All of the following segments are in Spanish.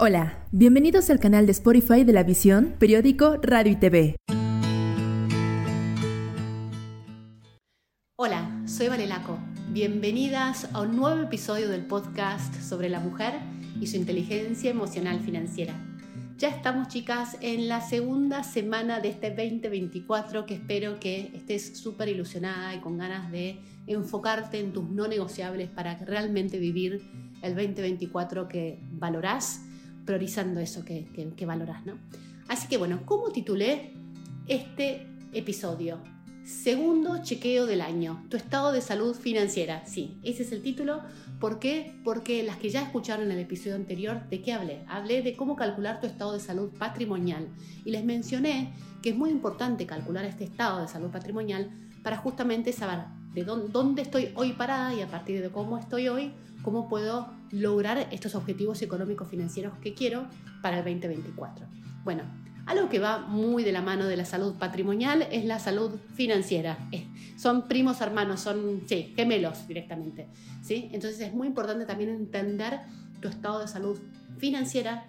Hola, bienvenidos al canal de Spotify de la Visión, periódico Radio y TV. Hola, soy Valelaco. Bienvenidas a un nuevo episodio del podcast sobre la mujer y su inteligencia emocional financiera. Ya estamos chicas en la segunda semana de este 2024 que espero que estés súper ilusionada y con ganas de enfocarte en tus no negociables para realmente vivir el 2024 que valorás priorizando eso que, que, valoras, ¿no? Así que bueno, ¿cómo titulé este episodio? Segundo chequeo del año, tu estado de salud financiera. Sí, ese es el título. ¿Por qué? Porque las que ya escucharon el episodio anterior, ¿de qué hablé? Hablé de cómo calcular tu estado de salud patrimonial y les mencioné que es muy importante calcular este estado de salud patrimonial para justamente saber de dónde, estoy hoy parada y a partir de cómo estoy hoy, cómo puedo lograr estos objetivos económicos financieros que quiero para el 2024. Bueno, algo que va muy de la mano de la salud patrimonial es la salud financiera. Son primos hermanos, son sí, gemelos directamente. ¿sí? Entonces es muy importante también entender tu estado de salud financiera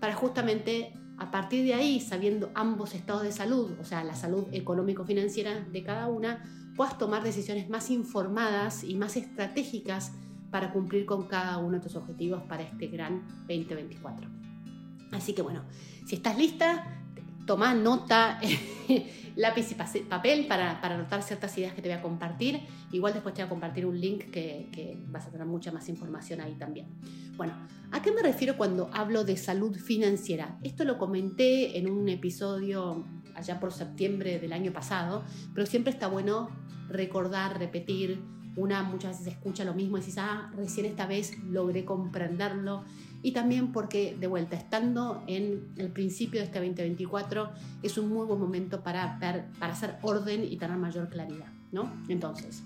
para justamente a partir de ahí, sabiendo ambos estados de salud, o sea, la salud económico-financiera de cada una, puedas tomar decisiones más informadas y más estratégicas para cumplir con cada uno de tus objetivos para este gran 2024. Así que bueno, si estás lista, toma nota, lápiz y papel para, para, anotar ciertas ideas que te voy a compartir. Igual después te voy a compartir un link que, que, vas a tener mucha más información ahí también. Bueno, ¿a qué me refiero cuando hablo de salud financiera? Esto lo comenté en un episodio allá por septiembre del año pasado, pero siempre está bueno recordar, repetir. Una muchas veces escucha lo mismo y dices, ah, recién esta vez logré comprenderlo y también porque, de vuelta, estando en el principio de este 2024, es un muy buen momento para, para hacer orden y tener mayor claridad. ¿no? Entonces,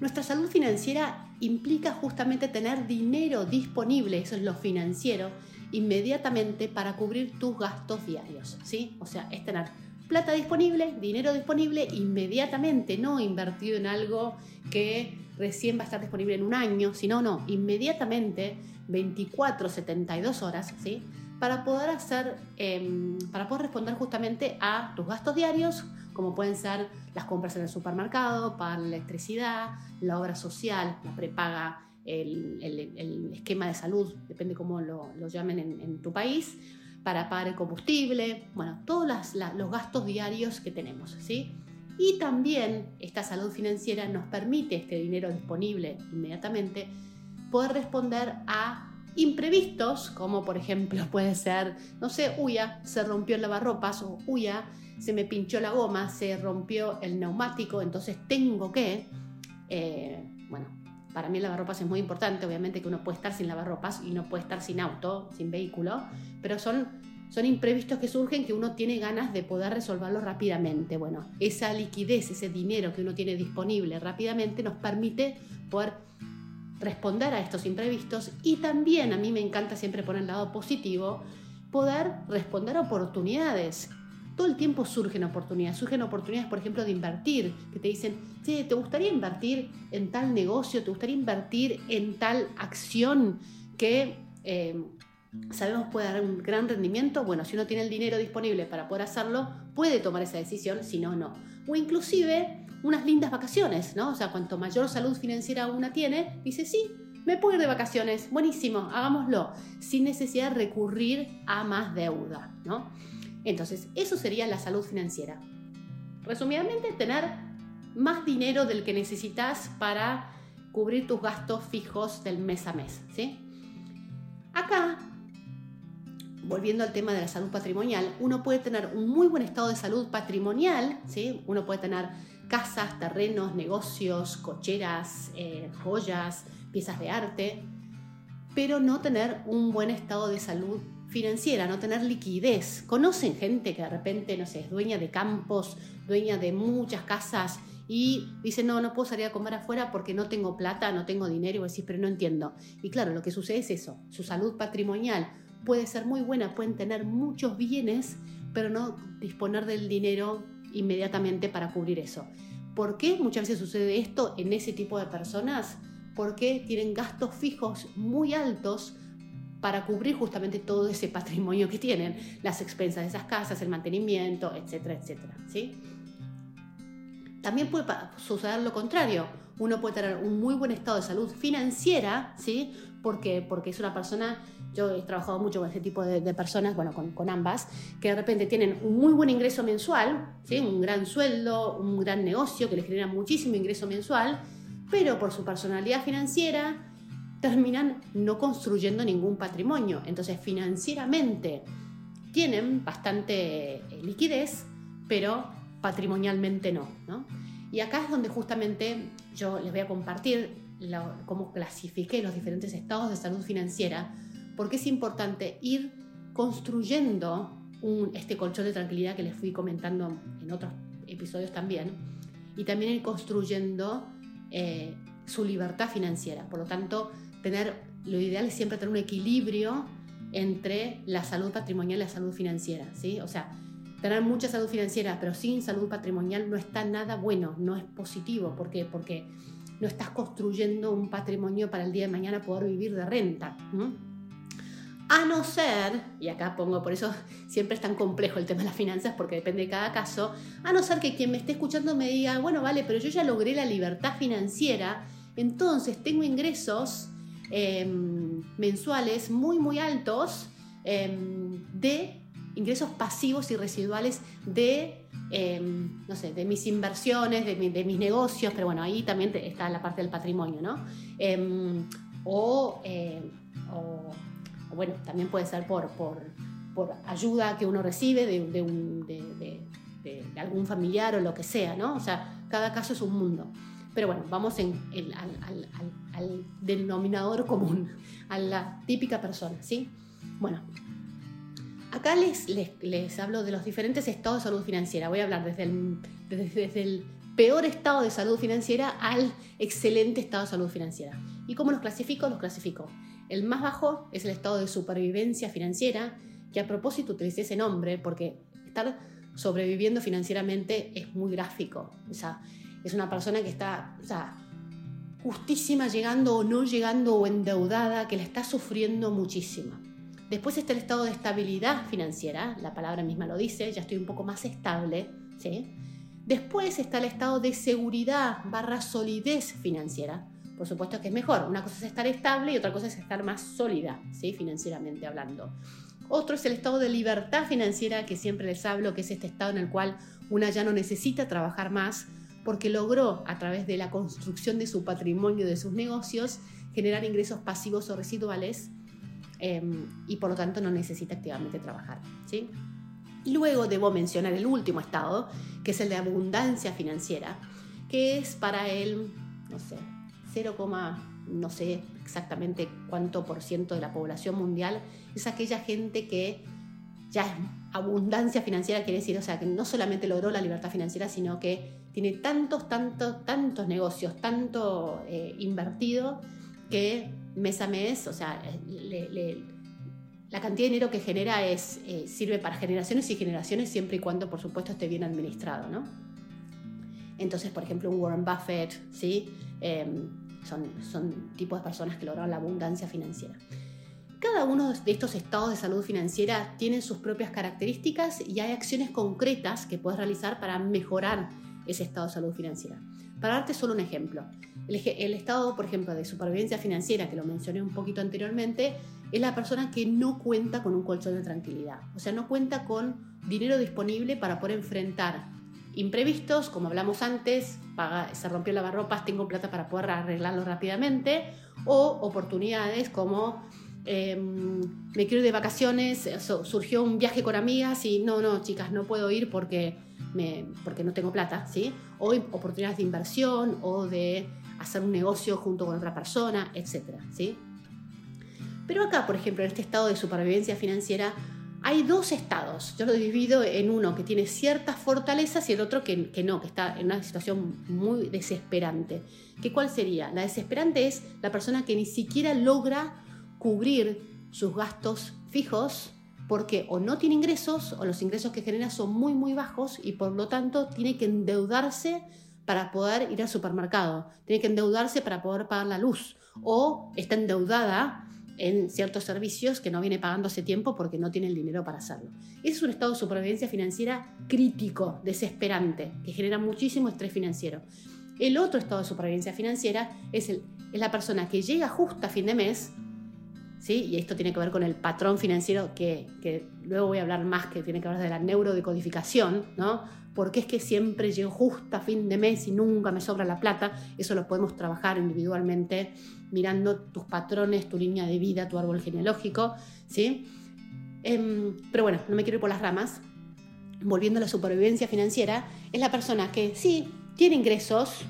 nuestra salud financiera implica justamente tener dinero disponible, eso es lo financiero, inmediatamente para cubrir tus gastos diarios. ¿sí? O sea, es tener plata disponible, dinero disponible inmediatamente, no invertido en algo que recién va a estar disponible en un año, sino no, inmediatamente 24, 72 horas, ¿sí? Para poder hacer, em, para poder responder justamente a tus gastos diarios, como pueden ser las compras en el supermercado, pagar la electricidad, la obra social, la prepaga, el, esquema de salud, depende cómo lo, llamen en, tu país, para pagar el combustible, bueno, todos los gastos diarios que tenemos, ¿sí? Y también esta salud financiera nos permite este dinero disponible inmediatamente poder responder a imprevistos, como por ejemplo puede ser, no sé, uya, se rompió el lavarropas o uya, se me pinchó la goma, se rompió el neumático, entonces tengo que, eh, bueno, para mí el lavarropas es muy importante, obviamente que uno puede estar sin lavarropas y no puede estar sin auto, sin vehículo, pero son, son imprevistos que surgen que uno tiene ganas de poder resolverlos rápidamente. Bueno, esa liquidez, ese dinero que uno tiene disponible rápidamente nos permite poder responder a estos imprevistos y también a mí me encanta siempre poner el lado positivo, poder responder a oportunidades. Todo el tiempo surgen oportunidades, surgen oportunidades, por ejemplo, de invertir, que te dicen, ¿te gustaría invertir en tal negocio? ¿Te gustaría invertir en tal acción que eh, sabemos puede dar un gran rendimiento? Bueno, si uno tiene el dinero disponible para poder hacerlo, puede tomar esa decisión, si no, no. O inclusive unas lindas vacaciones, ¿no? O sea, cuanto mayor salud financiera una tiene, dice, sí, me puedo ir de vacaciones, buenísimo, hagámoslo, sin necesidad de recurrir a más deuda, ¿no? Entonces, eso sería la salud financiera. Resumidamente, tener más dinero del que necesitas para cubrir tus gastos fijos del mes a mes, ¿sí? Acá, volviendo al tema de la salud patrimonial, uno puede tener un muy buen estado de salud patrimonial, ¿sí? Uno puede tener casas, terrenos, negocios, cocheras, eh, joyas, piezas de arte, pero no tener un buen estado de salud financiera, no tener liquidez. Conocen gente que de repente, no sé, es dueña de campos, dueña de muchas casas y dice, no, no puedo salir a comer afuera porque no tengo plata, no tengo dinero, y vos decís, pero no entiendo. Y claro, lo que sucede es eso, su salud patrimonial puede ser muy buena, pueden tener muchos bienes, pero no disponer del dinero inmediatamente para cubrir eso. ¿Por qué muchas veces sucede esto en ese tipo de personas? Porque tienen gastos fijos muy altos para cubrir justamente todo ese patrimonio que tienen, las expensas de esas casas, el mantenimiento, etcétera, etcétera. ¿sí? También puede suceder lo contrario. Uno puede tener un muy buen estado de salud financiera, ¿sí? Porque, porque es una persona, yo he trabajado mucho con ese tipo de, personas, bueno, con, con, ambas, que de repente tienen un muy buen ingreso mensual, ¿sí? Un gran sueldo, un gran negocio que les genera muchísimo ingreso mensual, pero por su personalidad financiera terminan no construyendo ningún patrimonio. Entonces, financieramente tienen bastante eh, liquidez, pero patrimonialmente no, Y acá es donde justamente yo les voy a compartir cómo clasifiqué los diferentes estados de salud financiera, porque es importante ir construyendo este colchón de tranquilidad que les fui comentando en otros episodios también, y también ir construyendo eh, su libertad financiera. Por lo tanto, tener, lo ideal es siempre tener un equilibrio entre la salud patrimonial y la salud financiera, ¿sí? O sea, tener mucha salud financiera pero sin salud patrimonial no está nada bueno, no es positivo. ¿Por qué? Porque no estás construyendo un patrimonio para el día de mañana poder vivir de renta. A no ser, y acá pongo, por eso siempre es tan complejo el tema de las finanzas, porque depende de cada caso, a no ser que quien me esté escuchando me diga, bueno, vale, pero yo ya logré la libertad financiera, entonces tengo ingresos Em, mensuales muy, muy altos em, de ingresos pasivos y residuales de, em, no sé, de mis inversiones, de, mis negocios, pero bueno, ahí también está la parte del patrimonio, ¿no? O, bueno, también puede ser por, por, por ayuda que uno recibe de, de, algún familiar o lo que sea, ¿no? O sea, cada caso es un mundo. Pero bueno, vamos en al, denominador común, a la típica persona, ¿sí? Bueno, acá les, les, hablo de los diferentes estados de salud financiera. Voy a hablar desde el, desde, el peor estado de salud financiera al excelente estado de salud financiera. ¿Y cómo los clasifico? Los clasifico. El más bajo es el estado de supervivencia financiera, que a propósito utilicé ese nombre porque estar sobreviviendo financieramente es muy gráfico. O sea, es una persona que está, justísima llegando o no llegando o endeudada, que la está sufriendo muchísimo. Después está el estado de estabilidad financiera, la palabra misma lo dice, ya estoy un poco más estable. ¿sí? Después está el estado de seguridad barra solidez financiera. Por supuesto que es mejor. Una cosa es estar estable y otra cosa es estar más sólida, ¿sí? financieramente hablando. Otro es el estado de libertad financiera que siempre les hablo, que es este estado en el cual una ya no necesita trabajar más, porque logró, a través de la construcción de su patrimonio, de sus negocios, generar ingresos pasivos o residuales em, y por lo tanto no necesita activamente trabajar. ¿sí? Luego debo mencionar el último estado, que es el de abundancia financiera, que es para él, no sé, 0, no sé exactamente cuánto por ciento de la población mundial, es aquella gente que ya es abundancia financiera, quiere decir, o sea, que no solamente logró la libertad financiera, sino que tiene tantos, tantos, tantos negocios, tanto eh, invertido, que mes a mes, o sea, la cantidad de dinero que genera es, eh, sirve para generaciones y generaciones siempre y cuando, por supuesto, esté bien administrado, ¿no? Entonces, por ejemplo, un Warren Buffett, ¿sí? Em, son, son tipos de personas que lograron la abundancia financiera. Cada uno de estos estados de salud financiera tiene sus propias características y hay acciones concretas que puedes realizar para mejorar ese estado de salud financiera. Para darte solo un ejemplo, el, estado, por ejemplo, de supervivencia financiera, que lo mencioné un poquito anteriormente, es la persona que no cuenta con un colchón de tranquilidad, o sea, no cuenta con dinero disponible para poder enfrentar imprevistos, como hablamos antes, se rompió la lavarropas, tengo plata para poder arreglarlo rápidamente, o oportunidades como em, me quiero ir de vacaciones, surgió un viaje con amigas y no, no, chicas, no puedo ir porque porque no tengo plata, ¿sí? O oportunidades de inversión o de hacer un negocio junto con otra persona, etcétera, ¿sí? Pero acá, por ejemplo, en este estado de supervivencia financiera, hay dos estados. Yo lo divido en uno que tiene ciertas fortalezas y el otro que, que, no, que está en una situación muy desesperante. ¿Qué cuál sería? La desesperante es la persona que ni siquiera logra cubrir sus gastos fijos porque o no tiene ingresos o los ingresos que genera son muy muy bajos y por lo tanto tiene que endeudarse para poder ir al supermercado, tiene que endeudarse para poder pagar la luz o está endeudada en ciertos servicios que no viene pagando hace tiempo porque no tiene el dinero para hacerlo. Es un estado de supervivencia financiera crítico, desesperante, que genera muchísimo estrés financiero. El otro estado de supervivencia financiera es, el, es la persona que llega justo a fin de mes, y esto tiene que ver con el patrón financiero que, que luego voy a hablar más, que tiene que ver de la neurodecodificación, ¿no? porque es que siempre llego justo a fin de mes y nunca me sobra la plata. Eso lo podemos trabajar individualmente mirando tus patrones, tu línea de vida, tu árbol genealógico, ¿sí? Em, pero bueno, no me quiero ir por las ramas. Volviendo a la supervivencia financiera, es la persona que sí, tiene ingresos,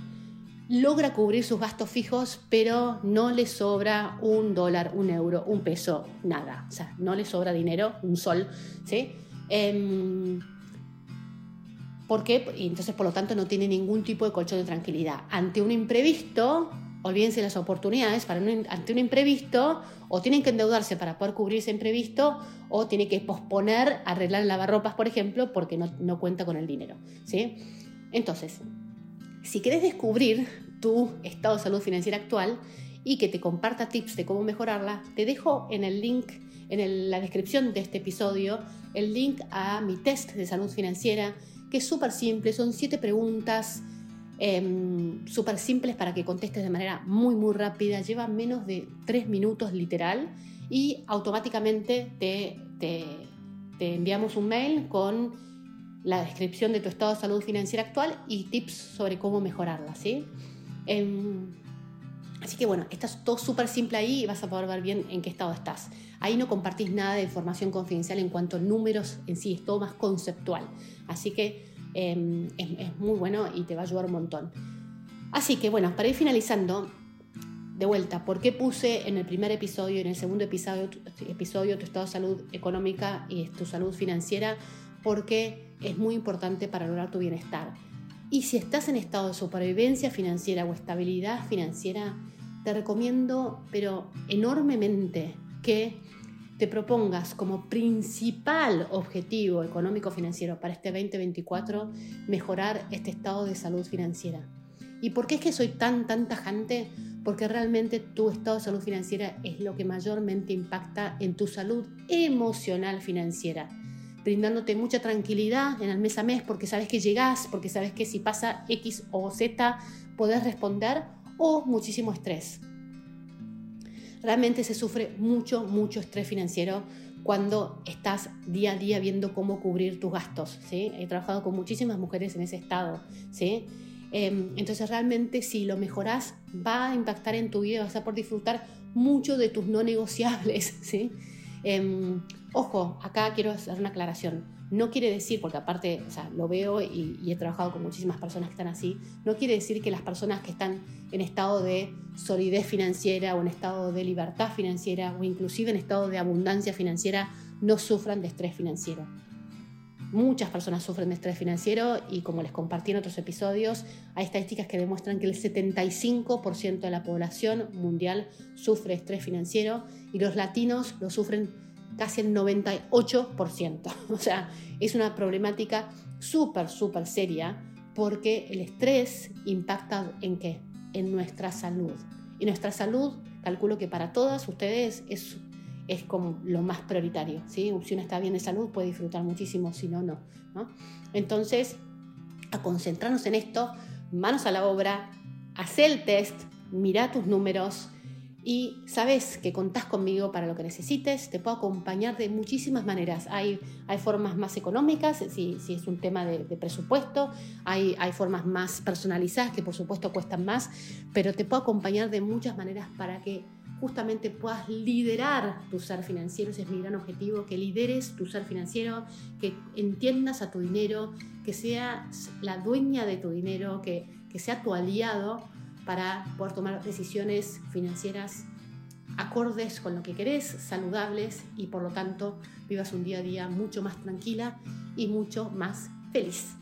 logra cubrir sus gastos fijos, pero no le sobra un dólar, un euro, un peso, nada. O sea, no le sobra dinero, un sol, ¿sí? Em, ¿Por qué? Y entonces, por lo tanto, no tiene ningún tipo de colchón de tranquilidad. Ante un imprevisto, olvídense las oportunidades, para ante un imprevisto, o tienen que endeudarse para poder cubrir ese imprevisto, o tiene que posponer arreglar lavarropas, por ejemplo, porque no, no cuenta con el dinero. ¿sí? Entonces, si querés descubrir tu estado de salud financiera actual y que te comparta tips de cómo mejorarla, te dejo en el link, en la descripción de este episodio, el link a mi test de salud financiera que es súper simple, son siete preguntas em, súper simples para que contestes de manera muy, muy rápida, lleva menos de tres minutos literal y automáticamente te, te, enviamos un mail con la descripción de tu estado de salud financiera actual y tips sobre cómo mejorarla, ¿sí? Em, así que bueno, estás todo súper simple ahí y vas a poder ver bien en qué estado estás. Ahí no compartís nada de información confidencial en cuanto a números en sí, es todo más conceptual. Así que em, es, muy bueno y te va a ayudar un montón. Así que bueno, para ir finalizando, de vuelta, ¿por qué puse en el primer episodio y en el segundo episodio, episodio tu estado de salud económica y tu salud financiera? Porque es muy importante para lograr tu bienestar. Y si estás en estado de supervivencia financiera o estabilidad financiera, te recomiendo, pero enormemente, que te propongas como principal objetivo económico-financiero para este 2024 mejorar este estado de salud financiera. ¿Y por qué es que soy tan, tan tajante? Porque realmente tu estado de salud financiera es lo que mayormente impacta en tu salud emocional financiera, brindándote mucha tranquilidad en el mes a mes porque sabes que llegás, porque sabes que si pasa X o Z podés responder o muchísimo estrés realmente se sufre mucho, mucho estrés financiero cuando estás día a día viendo cómo cubrir tus gastos. ¿sí? He trabajado con muchísimas mujeres en ese estado. ¿sí? Em, entonces realmente si lo mejoras va a impactar en tu vida, vas a poder disfrutar mucho de tus no negociables. ¿sí? Ojo, acá quiero hacer una aclaración. No quiere decir, porque aparte, o sea, lo veo y, he trabajado con muchísimas personas que están así, no quiere decir que las personas que están en estado de solidez financiera o en estado de libertad financiera o inclusive en estado de abundancia financiera no sufran de estrés financiero. Muchas personas sufren de estrés financiero y como les compartí en otros episodios, hay estadísticas que demuestran que el 75% de la población mundial sufre estrés financiero y los latinos lo sufren casi el 98%. O sea, es una problemática súper, súper seria porque el estrés impacta en qué? En nuestra salud. Y nuestra salud, calculo que para todas ustedes es, es como lo más prioritario. Si uno está bien de salud puede disfrutar muchísimo, si no, no. Entonces, a concentrarnos en esto, manos a la obra, hacer el test, mira tus números, y sabes que contás conmigo para lo que necesites, te puedo acompañar de muchísimas maneras. Hay, hay formas más económicas, si, si es un tema de, presupuesto, hay, hay, formas más personalizadas que por supuesto cuestan más, pero te puedo acompañar de muchas maneras para que justamente puedas liderar tu ser financiero, ese es mi gran objetivo, que lideres tu ser financiero, que entiendas a tu dinero, que seas la dueña de tu dinero, que, que sea tu aliado para poder tomar decisiones financieras acordes con lo que querés, saludables y por lo tanto vivas un día a día mucho más tranquila y mucho más feliz.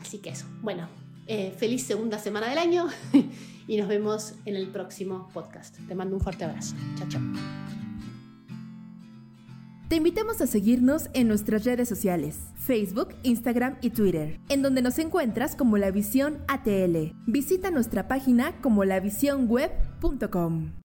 Así que eso, bueno, eh, feliz segunda semana del año y nos vemos en el próximo podcast. Te mando un fuerte abrazo. Chao, chao. Te invitamos a seguirnos en nuestras redes sociales, Facebook, Instagram y Twitter, en donde nos encuentras como La Visión ATL. Visita nuestra página como lavisionweb.com.